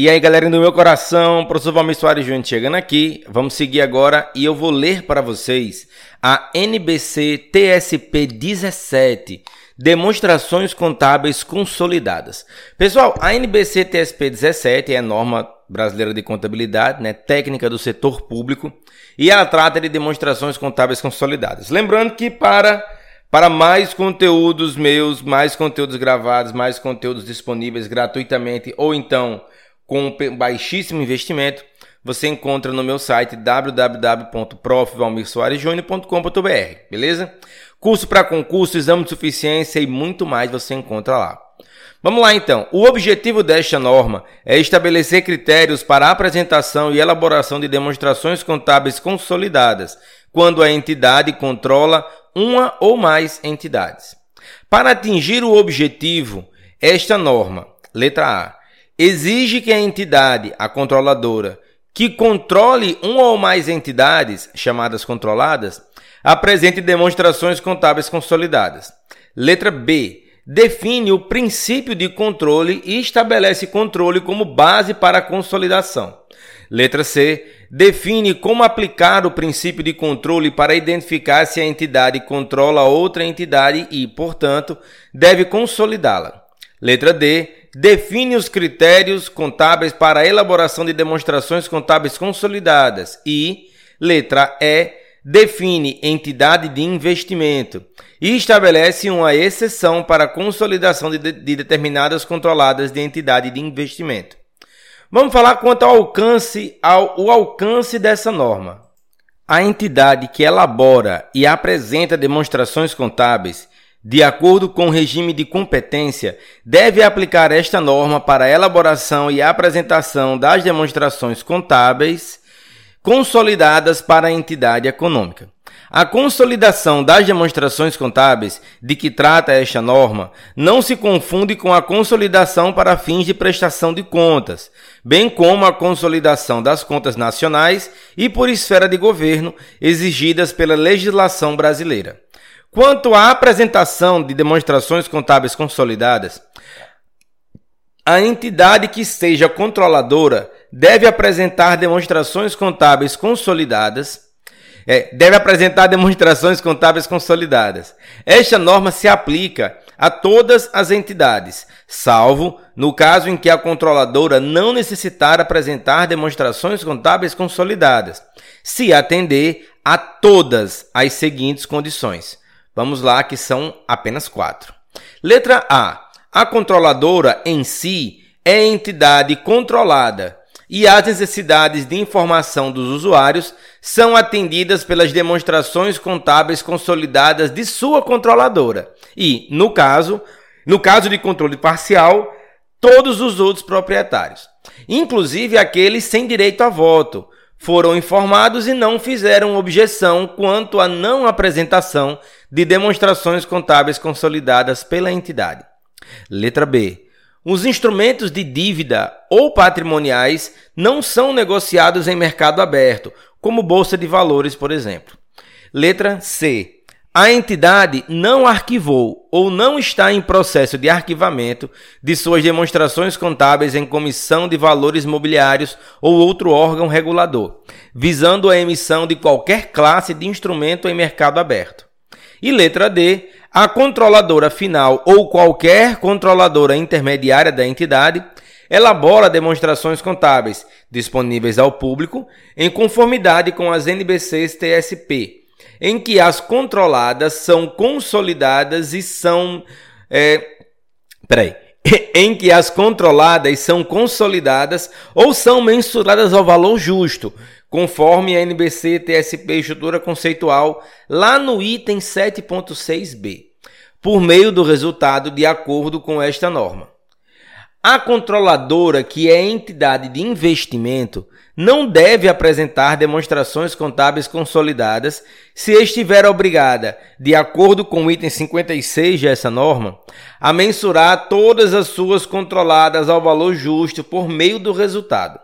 E aí, galera do meu coração, professor Valmir Soares Júnior chegando aqui. Vamos seguir agora e eu vou ler para vocês a NBC TSP 17, Demonstrações Contábeis Consolidadas. Pessoal, a NBC TSP 17 é a norma brasileira de contabilidade, né, técnica do setor público, e ela trata de demonstrações contábeis consolidadas. Lembrando que para para mais conteúdos meus, mais conteúdos gravados, mais conteúdos disponíveis gratuitamente ou então com baixíssimo investimento, você encontra no meu site www.profvalmirsoaresjúnior.com.br, beleza? Curso para concurso, exame de suficiência e muito mais você encontra lá. Vamos lá então. O objetivo desta norma é estabelecer critérios para a apresentação e elaboração de demonstrações contábeis consolidadas, quando a entidade controla uma ou mais entidades. Para atingir o objetivo, esta norma, letra A, exige que a entidade, a controladora, que controle uma ou mais entidades, chamadas controladas, apresente demonstrações contábeis consolidadas. Letra B. Define o princípio de controle e estabelece controle como base para a consolidação. Letra C. Define como aplicar o princípio de controle para identificar se a entidade controla outra entidade e, portanto, deve consolidá-la. Letra D define os critérios contábeis para a elaboração de demonstrações contábeis consolidadas e, letra E, define entidade de investimento e estabelece uma exceção para a consolidação de, de determinadas controladas de entidade de investimento. Vamos falar quanto ao alcance, ao o alcance dessa norma. A entidade que elabora e apresenta demonstrações contábeis de acordo com o regime de competência, deve aplicar esta norma para a elaboração e apresentação das demonstrações contábeis consolidadas para a entidade econômica. A consolidação das demonstrações contábeis de que trata esta norma não se confunde com a consolidação para fins de prestação de contas, bem como a consolidação das contas nacionais e por esfera de governo exigidas pela legislação brasileira. Quanto à apresentação de demonstrações contábeis consolidadas, a entidade que seja controladora deve apresentar demonstrações contábeis consolidadas. É, deve apresentar demonstrações contábeis consolidadas. Esta norma se aplica a todas as entidades, salvo no caso em que a controladora não necessitar apresentar demonstrações contábeis consolidadas, se atender a todas as seguintes condições. Vamos lá, que são apenas quatro. Letra A. A controladora em si é entidade controlada e as necessidades de informação dos usuários são atendidas pelas demonstrações contábeis consolidadas de sua controladora. E, no caso, no caso de controle parcial, todos os outros proprietários, inclusive aqueles sem direito a voto, foram informados e não fizeram objeção quanto à não apresentação de demonstrações contábeis consolidadas pela entidade. Letra B. Os instrumentos de dívida ou patrimoniais não são negociados em mercado aberto, como bolsa de valores, por exemplo. Letra C a entidade não arquivou ou não está em processo de arquivamento de suas demonstrações contábeis em comissão de valores mobiliários ou outro órgão regulador, visando a emissão de qualquer classe de instrumento em mercado aberto. E letra D, a controladora final ou qualquer controladora intermediária da entidade elabora demonstrações contábeis disponíveis ao público em conformidade com as NBCs TSP em que as controladas são consolidadas e são. É, peraí. em que as controladas são consolidadas ou são mensuradas ao valor justo, conforme a NBC TSP Estrutura Conceitual, lá no item 7.6b, por meio do resultado de acordo com esta norma. A controladora, que é entidade de investimento, não deve apresentar demonstrações contábeis consolidadas se estiver obrigada, de acordo com o item 56 dessa norma, a mensurar todas as suas controladas ao valor justo por meio do resultado.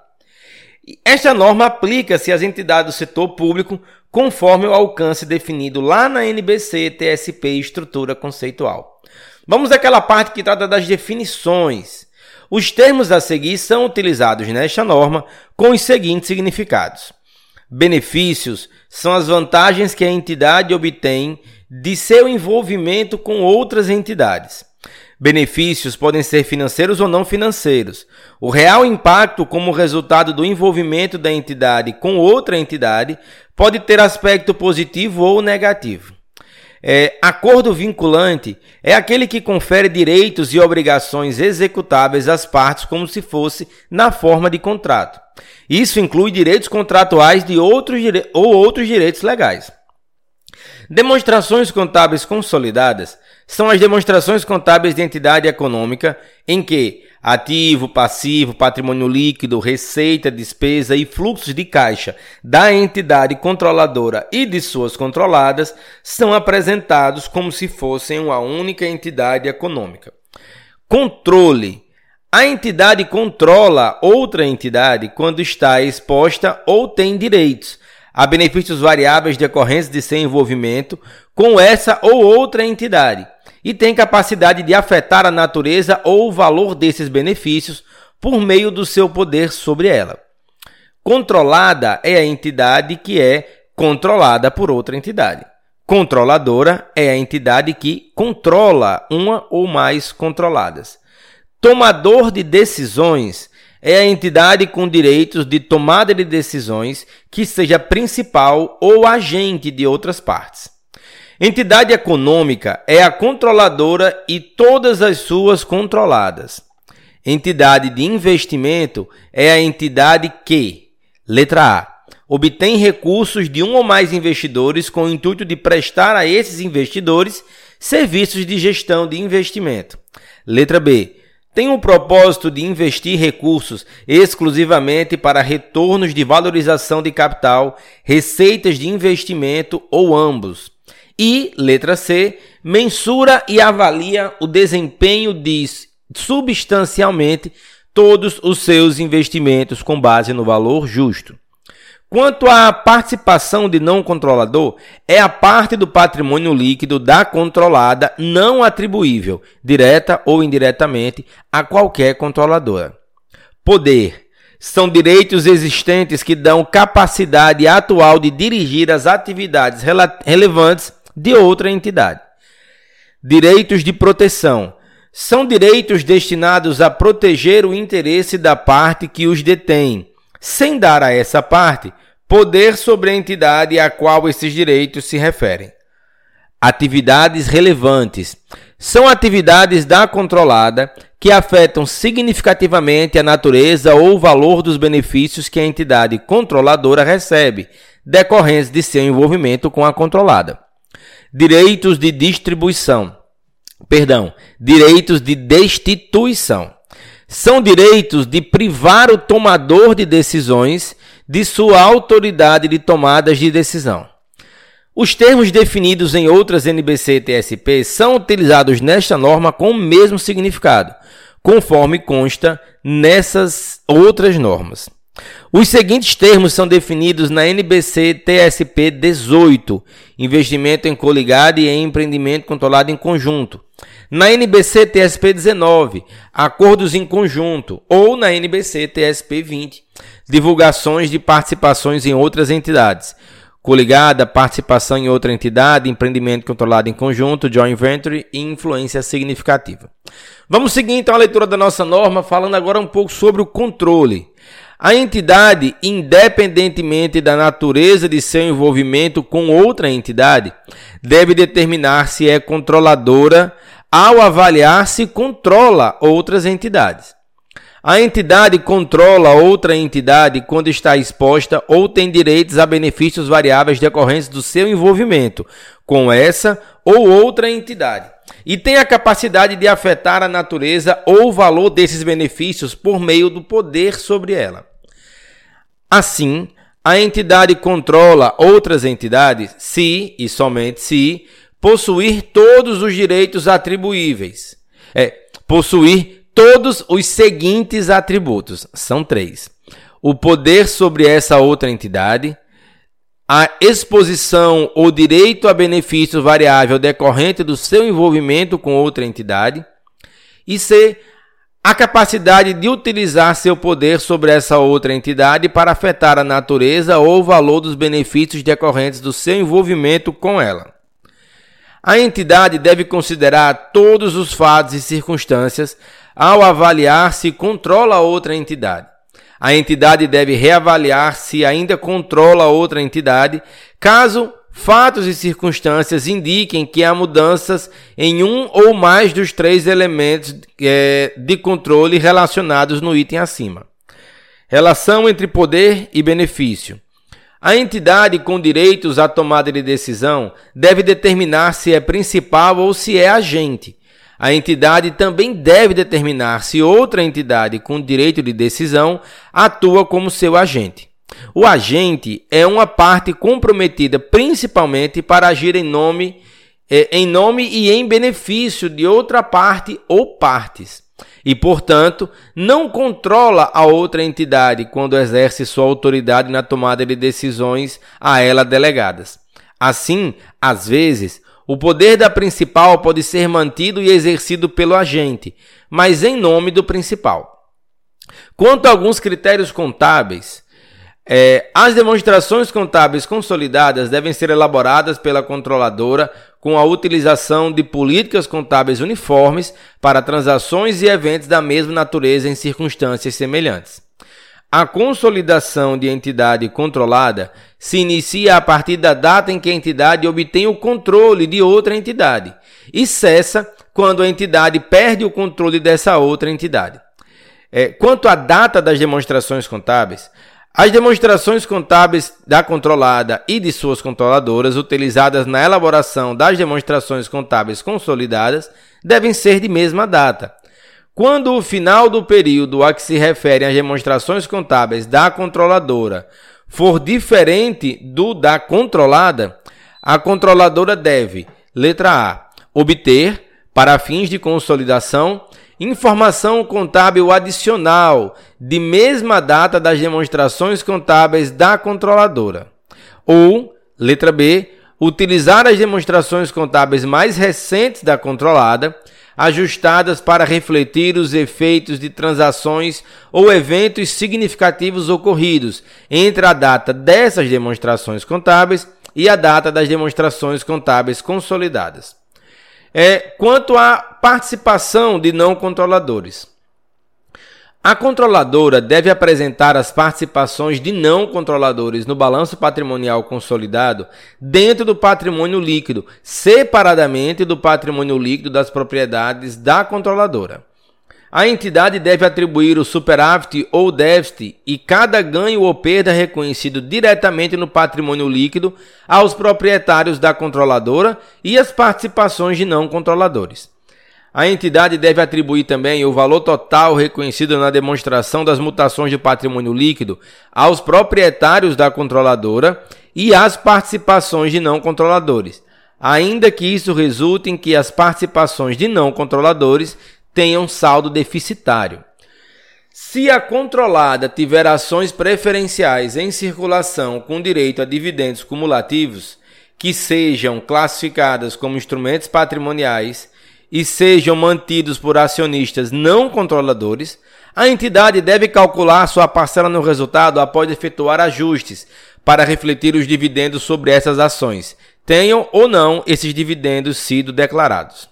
Esta norma aplica-se às entidades do setor público conforme o alcance definido lá na NBC TSP Estrutura Conceitual. Vamos àquela parte que trata das definições. Os termos a seguir são utilizados nesta norma com os seguintes significados: benefícios são as vantagens que a entidade obtém de seu envolvimento com outras entidades. Benefícios podem ser financeiros ou não financeiros. O real impacto como resultado do envolvimento da entidade com outra entidade pode ter aspecto positivo ou negativo. É, acordo vinculante é aquele que confere direitos e obrigações executáveis às partes como se fosse na forma de contrato. Isso inclui direitos contratuais de outros ou outros direitos legais. Demonstrações contábeis consolidadas são as demonstrações contábeis de entidade econômica em que ativo, passivo, patrimônio líquido, receita, despesa e fluxos de caixa da entidade controladora e de suas controladas são apresentados como se fossem uma única entidade econômica. Controle. A entidade controla outra entidade quando está exposta ou tem direitos a benefícios variáveis decorrentes de seu envolvimento com essa ou outra entidade e tem capacidade de afetar a natureza ou o valor desses benefícios por meio do seu poder sobre ela. Controlada é a entidade que é controlada por outra entidade. Controladora é a entidade que controla uma ou mais controladas. Tomador de decisões é a entidade com direitos de tomada de decisões que seja principal ou agente de outras partes. Entidade econômica é a controladora e todas as suas controladas. Entidade de investimento é a entidade que, letra A, obtém recursos de um ou mais investidores com o intuito de prestar a esses investidores serviços de gestão de investimento. Letra B, tem o propósito de investir recursos exclusivamente para retornos de valorização de capital, receitas de investimento ou ambos. E, letra C, mensura e avalia o desempenho de substancialmente todos os seus investimentos com base no valor justo. Quanto à participação de não controlador, é a parte do patrimônio líquido da controlada não atribuível, direta ou indiretamente, a qualquer controladora. Poder são direitos existentes que dão capacidade atual de dirigir as atividades relevantes de outra entidade. Direitos de proteção são direitos destinados a proteger o interesse da parte que os detém sem dar a essa parte poder sobre a entidade a qual esses direitos se referem. Atividades relevantes são atividades da controlada que afetam significativamente a natureza ou valor dos benefícios que a entidade controladora recebe, decorrentes de seu envolvimento com a controlada. Direitos de distribuição. Perdão, direitos de destituição são direitos de privar o tomador de decisões de sua autoridade de tomadas de decisão. Os termos definidos em outras NBC e TSP são utilizados nesta norma com o mesmo significado, conforme consta nessas outras normas. Os seguintes termos são definidos na NBC TSP 18: investimento em coligado e em empreendimento controlado em conjunto. Na NBC TSP 19, acordos em conjunto, ou na NBC TSP 20, divulgações de participações em outras entidades. Coligada, participação em outra entidade, empreendimento controlado em conjunto, joint venture e influência significativa. Vamos seguir então a leitura da nossa norma, falando agora um pouco sobre o controle. A entidade, independentemente da natureza de seu envolvimento com outra entidade, deve determinar se é controladora ao avaliar se controla outras entidades. A entidade controla outra entidade quando está exposta ou tem direitos a benefícios variáveis decorrentes do seu envolvimento com essa ou outra entidade e tem a capacidade de afetar a natureza ou o valor desses benefícios por meio do poder sobre ela. Assim, a entidade controla outras entidades se e somente se possuir todos os direitos atribuíveis. É, possuir todos os seguintes atributos. São três: o poder sobre essa outra entidade, a exposição ou direito a benefício variável decorrente do seu envolvimento com outra entidade, e C, a capacidade de utilizar seu poder sobre essa outra entidade para afetar a natureza ou o valor dos benefícios decorrentes do seu envolvimento com ela. A entidade deve considerar todos os fatos e circunstâncias ao avaliar se controla outra entidade. A entidade deve reavaliar se ainda controla outra entidade, caso fatos e circunstâncias indiquem que há mudanças em um ou mais dos três elementos é, de controle relacionados no item acima. Relação entre poder e benefício. A entidade com direitos à tomada de decisão deve determinar se é principal ou se é agente. A entidade também deve determinar se outra entidade com direito de decisão atua como seu agente. O agente é uma parte comprometida principalmente para agir em nome, eh, em nome e em benefício de outra parte ou partes. E, portanto, não controla a outra entidade quando exerce sua autoridade na tomada de decisões a ela delegadas. Assim, às vezes, o poder da principal pode ser mantido e exercido pelo agente, mas em nome do principal. Quanto a alguns critérios contábeis, é, as demonstrações contábeis consolidadas devem ser elaboradas pela controladora com a utilização de políticas contábeis uniformes para transações e eventos da mesma natureza em circunstâncias semelhantes. A consolidação de entidade controlada se inicia a partir da data em que a entidade obtém o controle de outra entidade e cessa quando a entidade perde o controle dessa outra entidade. É, quanto à data das demonstrações contábeis, as demonstrações contábeis da controlada e de suas controladoras utilizadas na elaboração das demonstrações contábeis consolidadas devem ser de mesma data. Quando o final do período a que se referem as demonstrações contábeis da controladora for diferente do da controlada, a controladora deve, letra A, obter, para fins de consolidação, informação contábil adicional de mesma data das demonstrações contábeis da controladora. Ou, letra B, utilizar as demonstrações contábeis mais recentes da controlada, ajustadas para refletir os efeitos de transações ou eventos significativos ocorridos entre a data dessas demonstrações contábeis e a data das demonstrações contábeis consolidadas. É, quanto à participação de não controladores. A controladora deve apresentar as participações de não controladores no balanço patrimonial consolidado dentro do patrimônio líquido, separadamente do patrimônio líquido das propriedades da controladora. A entidade deve atribuir o superávit ou déficit e cada ganho ou perda reconhecido diretamente no patrimônio líquido aos proprietários da controladora e as participações de não controladores. A entidade deve atribuir também o valor total reconhecido na demonstração das mutações de patrimônio líquido aos proprietários da controladora e às participações de não controladores, ainda que isso resulte em que as participações de não controladores tenham saldo deficitário. Se a controlada tiver ações preferenciais em circulação com direito a dividendos cumulativos, que sejam classificadas como instrumentos patrimoniais e sejam mantidos por acionistas não controladores, a entidade deve calcular sua parcela no resultado após efetuar ajustes para refletir os dividendos sobre essas ações, tenham ou não esses dividendos sido declarados.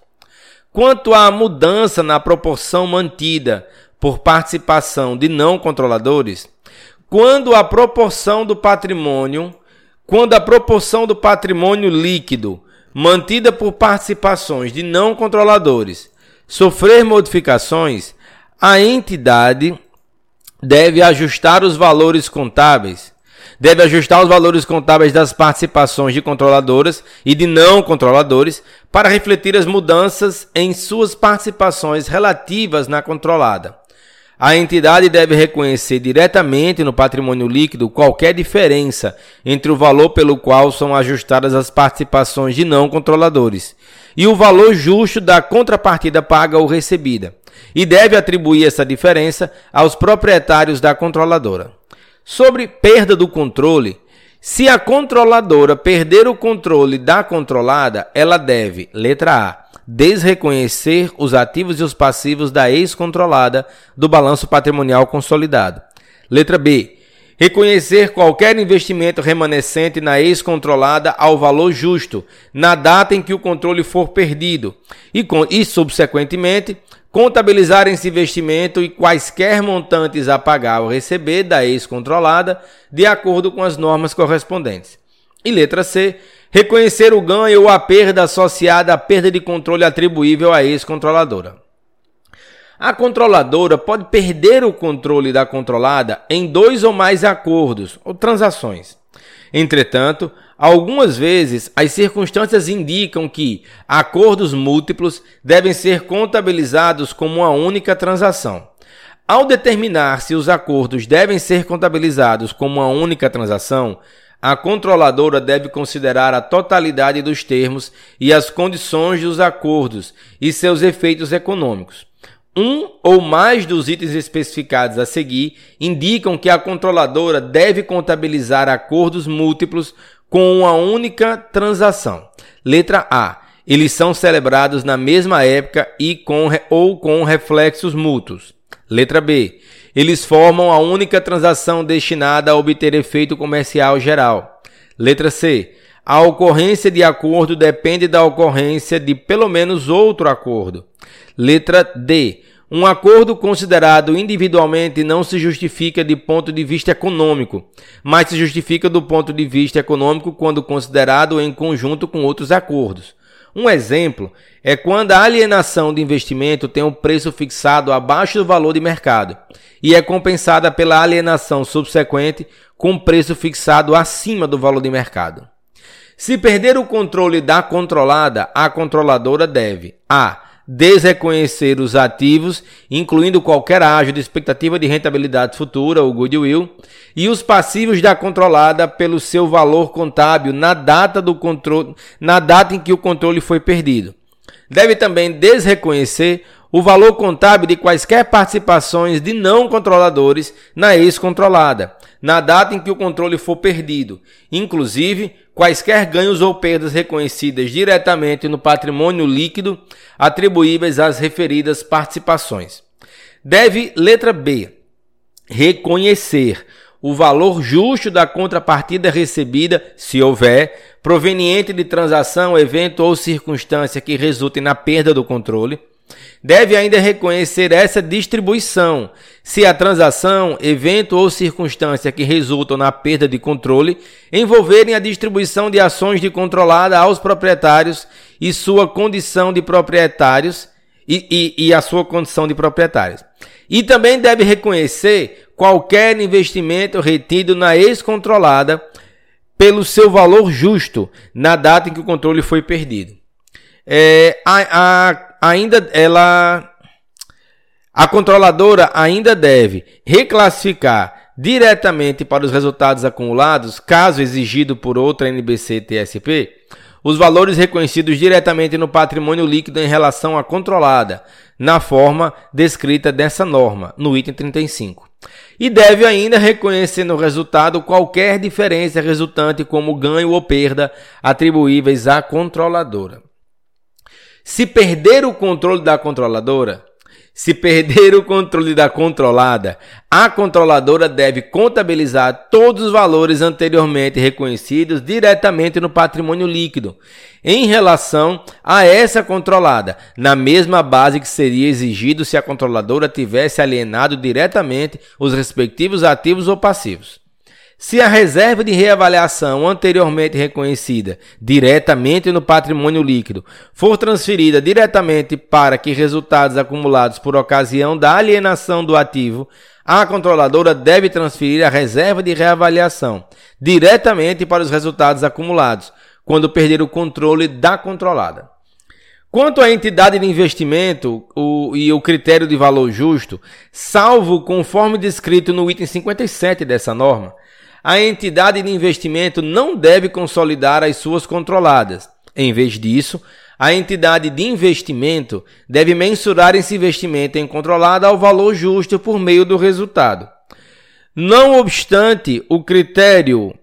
Quanto à mudança na proporção mantida por participação de não controladores, quando a proporção do patrimônio, quando a proporção do patrimônio líquido mantida por participações de não controladores sofrer modificações, a entidade deve ajustar os valores contábeis deve ajustar os valores contábeis das participações de controladoras e de não controladores para refletir as mudanças em suas participações relativas na controlada. A entidade deve reconhecer diretamente no patrimônio líquido qualquer diferença entre o valor pelo qual são ajustadas as participações de não controladores e o valor justo da contrapartida paga ou recebida, e deve atribuir essa diferença aos proprietários da controladora. Sobre perda do controle, se a controladora perder o controle da controlada, ela deve, letra A, desreconhecer os ativos e os passivos da ex-controlada do balanço patrimonial consolidado. Letra B. Reconhecer qualquer investimento remanescente na ex-controlada ao valor justo, na data em que o controle for perdido, e, e subsequentemente, contabilizar esse investimento e quaisquer montantes a pagar ou receber da ex-controlada, de acordo com as normas correspondentes. E letra C. Reconhecer o ganho ou a perda associada à perda de controle atribuível à ex-controladora. A controladora pode perder o controle da controlada em dois ou mais acordos ou transações. Entretanto, algumas vezes as circunstâncias indicam que acordos múltiplos devem ser contabilizados como uma única transação. Ao determinar se os acordos devem ser contabilizados como uma única transação, a controladora deve considerar a totalidade dos termos e as condições dos acordos e seus efeitos econômicos. Um ou mais dos itens especificados a seguir indicam que a controladora deve contabilizar acordos múltiplos com uma única transação. Letra A. Eles são celebrados na mesma época e com ou com reflexos mútuos. Letra B. Eles formam a única transação destinada a obter efeito comercial geral. Letra C. A ocorrência de acordo depende da ocorrência de pelo menos outro acordo. Letra D. Um acordo considerado individualmente não se justifica de ponto de vista econômico, mas se justifica do ponto de vista econômico quando considerado em conjunto com outros acordos. Um exemplo é quando a alienação de investimento tem um preço fixado abaixo do valor de mercado e é compensada pela alienação subsequente com preço fixado acima do valor de mercado. Se perder o controle da controlada, a controladora deve a desreconhecer os ativos, incluindo qualquer ágio de expectativa de rentabilidade futura, o goodwill, e os passivos da controlada pelo seu valor contábil na data do controle, na data em que o controle foi perdido. Deve também desreconhecer o valor contábil de quaisquer participações de não controladores na ex-controlada, na data em que o controle for perdido, inclusive quaisquer ganhos ou perdas reconhecidas diretamente no patrimônio líquido atribuíveis às referidas participações. Deve, letra B, reconhecer o valor justo da contrapartida recebida, se houver, proveniente de transação, evento ou circunstância que resulte na perda do controle Deve ainda reconhecer essa distribuição, se a transação, evento ou circunstância que resultam na perda de controle envolverem a distribuição de ações de controlada aos proprietários e sua condição de proprietários e, e, e a sua condição de proprietários. E também deve reconhecer qualquer investimento retido na ex-controlada pelo seu valor justo na data em que o controle foi perdido. É, a, a ainda ela a controladora ainda deve reclassificar diretamente para os resultados acumulados, caso exigido por outra NBC TSP, os valores reconhecidos diretamente no patrimônio líquido em relação à controlada, na forma descrita dessa norma, no item 35. E deve ainda reconhecer no resultado qualquer diferença resultante como ganho ou perda atribuíveis à controladora. Se perder o controle da controladora, se perder o controle da controlada, a controladora deve contabilizar todos os valores anteriormente reconhecidos diretamente no patrimônio líquido, em relação a essa controlada, na mesma base que seria exigido se a controladora tivesse alienado diretamente os respectivos ativos ou passivos. Se a reserva de reavaliação anteriormente reconhecida diretamente no patrimônio líquido for transferida diretamente para que resultados acumulados por ocasião da alienação do ativo, a controladora deve transferir a reserva de reavaliação diretamente para os resultados acumulados, quando perder o controle da controlada. Quanto à entidade de investimento o, e o critério de valor justo, salvo conforme descrito no item 57 dessa norma, a entidade de investimento não deve consolidar as suas controladas. Em vez disso, a entidade de investimento deve mensurar esse investimento em controlada ao valor justo por meio do resultado. Não obstante o critério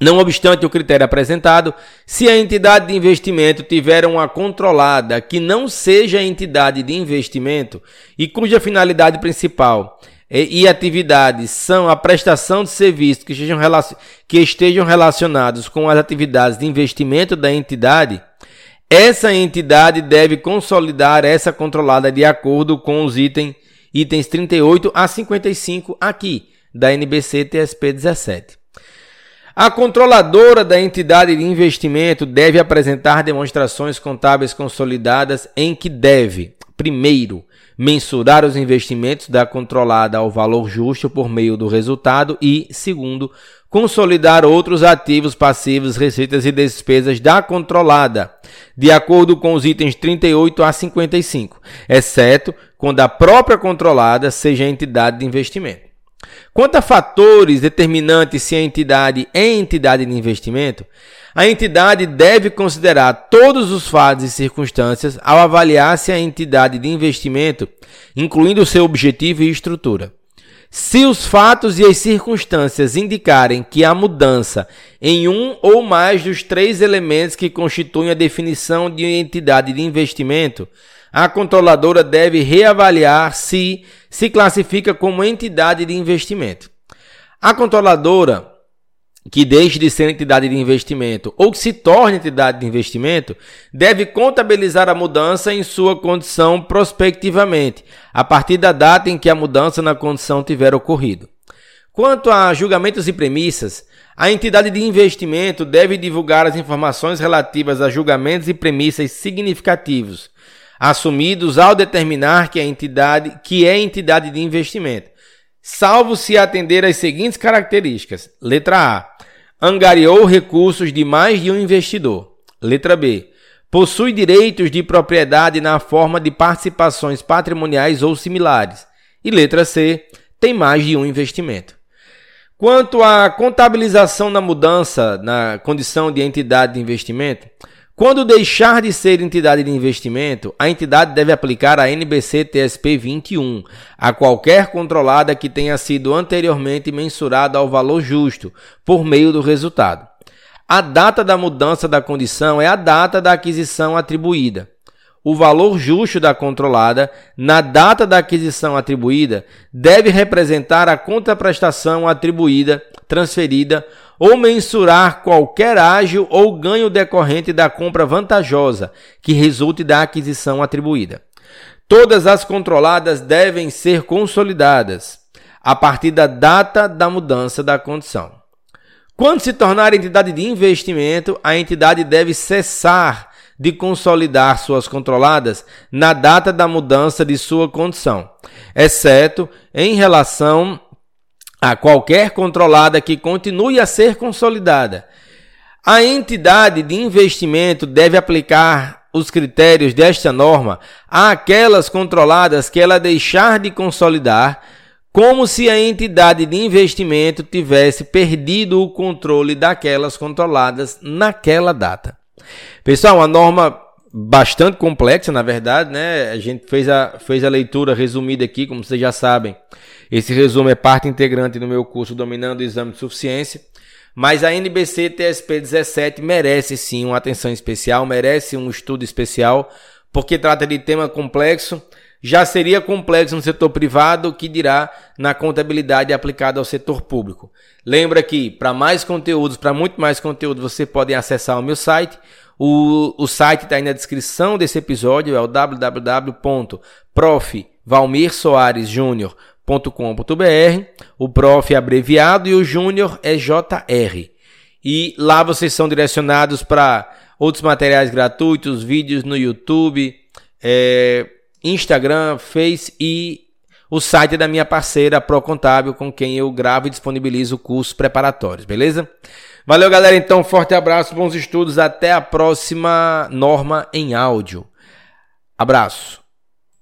Não obstante o critério apresentado, se a entidade de investimento tiver uma controlada que não seja entidade de investimento e cuja finalidade principal e, atividades são a prestação de serviços que estejam, que estejam relacionados com as atividades de investimento da entidade, essa entidade deve consolidar essa controlada de acordo com os itens, itens 38 a 55 aqui da NBC TSP 17. A controladora da entidade de investimento deve apresentar demonstrações contábeis consolidadas em que deve, primeiro, mensurar os investimentos da controlada ao valor justo por meio do resultado e, segundo, consolidar outros ativos passivos, receitas e despesas da controlada, de acordo com os itens 38 a 55, exceto quando a própria controlada seja entidade de investimento. Quanto a fatores determinantes se a entidade é entidade de investimento, a entidade deve considerar todos os fatos e circunstâncias ao avaliar se a entidade de investimento, incluindo seu objetivo e estrutura. Se os fatos e as circunstâncias indicarem que há mudança em um ou mais dos três elementos que constituem a definição de entidade de investimento, a controladora deve reavaliar se se classifica como entidade de investimento. A controladora que deixe de ser entidade de investimento ou que se torne entidade de investimento, deve contabilizar a mudança em sua condição prospectivamente, a partir da data em que a mudança na condição tiver ocorrido. Quanto a julgamentos e premissas, a entidade de investimento deve divulgar as informações relativas a julgamentos e premissas significativos, assumidos ao determinar que a entidade que é entidade de investimento, salvo se atender às seguintes características: letra A, angariou recursos de mais de um investidor. Letra B, possui direitos de propriedade na forma de participações patrimoniais ou similares. E letra C, tem mais de um investimento. Quanto à contabilização na mudança na condição de entidade de investimento, quando deixar de ser entidade de investimento, a entidade deve aplicar a NBC TSP 21 a qualquer controlada que tenha sido anteriormente mensurada ao valor justo por meio do resultado. A data da mudança da condição é a data da aquisição atribuída. O valor justo da controlada, na data da aquisição atribuída, deve representar a contraprestação atribuída, transferida ou mensurar qualquer ágio ou ganho decorrente da compra vantajosa que resulte da aquisição atribuída. Todas as controladas devem ser consolidadas a partir da data da mudança da condição. Quando se tornar entidade de investimento, a entidade deve cessar de consolidar suas controladas na data da mudança de sua condição, exceto em relação a qualquer controlada que continue a ser consolidada. A entidade de investimento deve aplicar os critérios desta norma àquelas controladas que ela deixar de consolidar, como se a entidade de investimento tivesse perdido o controle daquelas controladas naquela data. Pessoal, uma norma bastante complexa, na verdade, né? A gente fez a, fez a leitura resumida aqui, como vocês já sabem. Esse resumo é parte integrante do meu curso Dominando o Exame de Suficiência. Mas a NBC TSP 17 merece sim uma atenção especial, merece um estudo especial, porque trata de tema complexo. Já seria complexo no setor privado, que dirá na contabilidade aplicada ao setor público. Lembra que para mais conteúdos, para muito mais conteúdo, você pode acessar o meu site. O, o site está aí na descrição desse episódio, é o www.profvalmirsoaresjunior.com com.br o prof é abreviado e o júnior é JR. E lá vocês são direcionados para outros materiais gratuitos, vídeos no YouTube, é, Instagram, Face e o site da minha parceira Pro Contábil, com quem eu gravo e disponibilizo cursos preparatórios, beleza? Valeu, galera. Então, forte abraço, bons estudos. Até a próxima norma em áudio. Abraço.